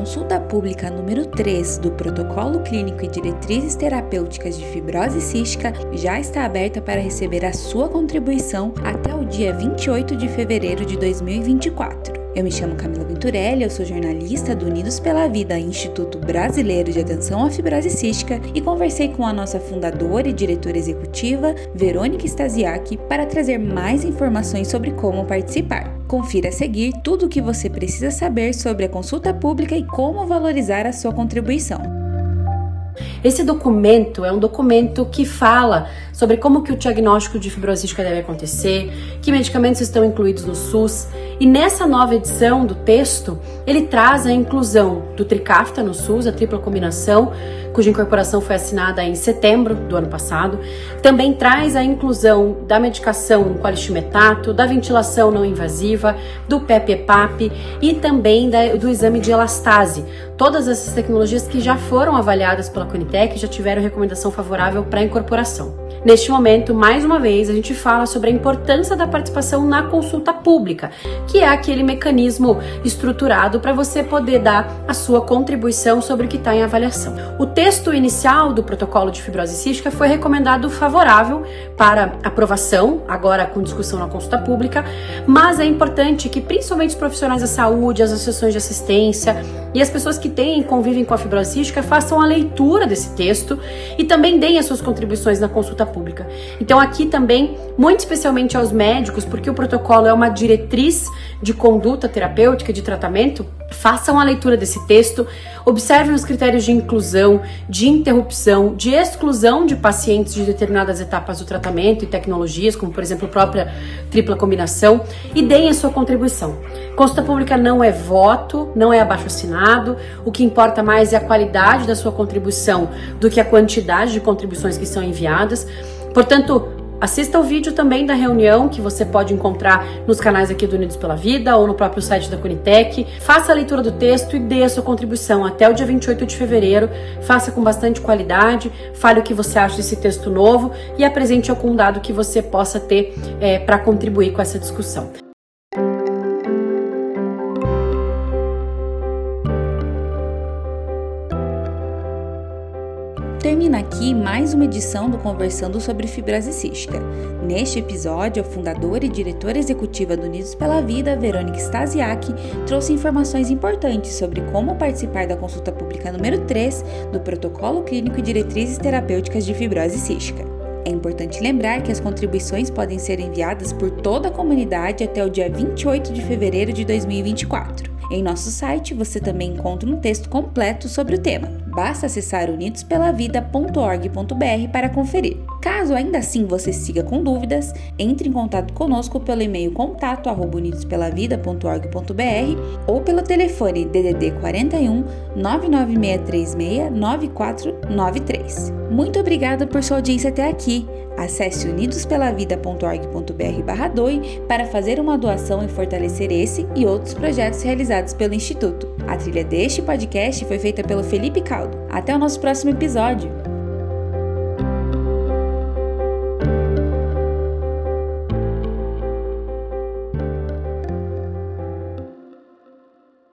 consulta pública número 3 do Protocolo Clínico e Diretrizes Terapêuticas de Fibrose Cística já está aberta para receber a sua contribuição até o dia 28 de fevereiro de 2024. Eu me chamo Camila Venturelli, eu sou jornalista do Unidos pela Vida, Instituto Brasileiro de Atenção à Fibrose Cística, e conversei com a nossa fundadora e diretora executiva, Verônica Stasiak, para trazer mais informações sobre como participar. Confira a seguir tudo o que você precisa saber sobre a consulta pública e como valorizar a sua contribuição. Esse documento é um documento que fala sobre como que o diagnóstico de fibrose cística deve acontecer, que medicamentos estão incluídos no SUS, e nessa nova edição do texto, ele traz a inclusão do Tricafta no SUS, a tripla combinação, cuja incorporação foi assinada em setembro do ano passado. Também traz a inclusão da medicação qualistimetato, da ventilação não invasiva, do PEP-EPAP e também da, do exame de elastase. Todas essas tecnologias que já foram avaliadas pela Conitec já tiveram recomendação favorável para incorporação. Neste momento, mais uma vez, a gente fala sobre a importância da participação na consulta pública, que é aquele mecanismo estruturado para você poder dar a sua contribuição sobre o que está em avaliação. O texto inicial do protocolo de fibrose cística foi recomendado favorável para aprovação, agora com discussão na consulta pública, mas é importante que principalmente os profissionais da saúde, as associações de assistência e as pessoas que têm e convivem com a fibrose cística façam a leitura desse texto e também deem as suas contribuições na consulta pública. Então, aqui também, muito especialmente aos médicos, porque o protocolo é uma diretriz de conduta terapêutica, de tratamento, façam a leitura desse texto, observem os critérios de inclusão, de interrupção, de exclusão de pacientes de determinadas etapas do tratamento e tecnologias, como por exemplo a própria tripla combinação, e deem a sua contribuição. Consulta pública não é voto, não é abaixo assinado, o que importa mais é a qualidade da sua contribuição do que a quantidade de contribuições que são enviadas. Portanto, Assista o vídeo também da reunião que você pode encontrar nos canais aqui do Unidos pela Vida ou no próprio site da Conitec. Faça a leitura do texto e dê a sua contribuição até o dia 28 de fevereiro. Faça com bastante qualidade, fale o que você acha desse texto novo e apresente algum dado que você possa ter é, para contribuir com essa discussão. Termina aqui mais uma edição do Conversando sobre Fibrose Cística. Neste episódio, a fundadora e diretora executiva do Unidos pela Vida, Verônica Stasiak, trouxe informações importantes sobre como participar da consulta pública número 3 do Protocolo Clínico e Diretrizes Terapêuticas de Fibrose Cística. É importante lembrar que as contribuições podem ser enviadas por toda a comunidade até o dia 28 de fevereiro de 2024. Em nosso site você também encontra um texto completo sobre o tema. Basta acessar unidospelavida.org.br para conferir. Caso ainda assim você siga com dúvidas, entre em contato conosco pelo e-mail contato@unidospelavida.org.br ou pelo telefone DDD 41 99636 9493. Muito obrigada por sua audiência até aqui. Acesse unidospelavida.org.br/doe para fazer uma doação e fortalecer esse e outros projetos realizados pelo Instituto. A trilha deste podcast foi feita pelo Felipe Caldo. Até o nosso próximo episódio.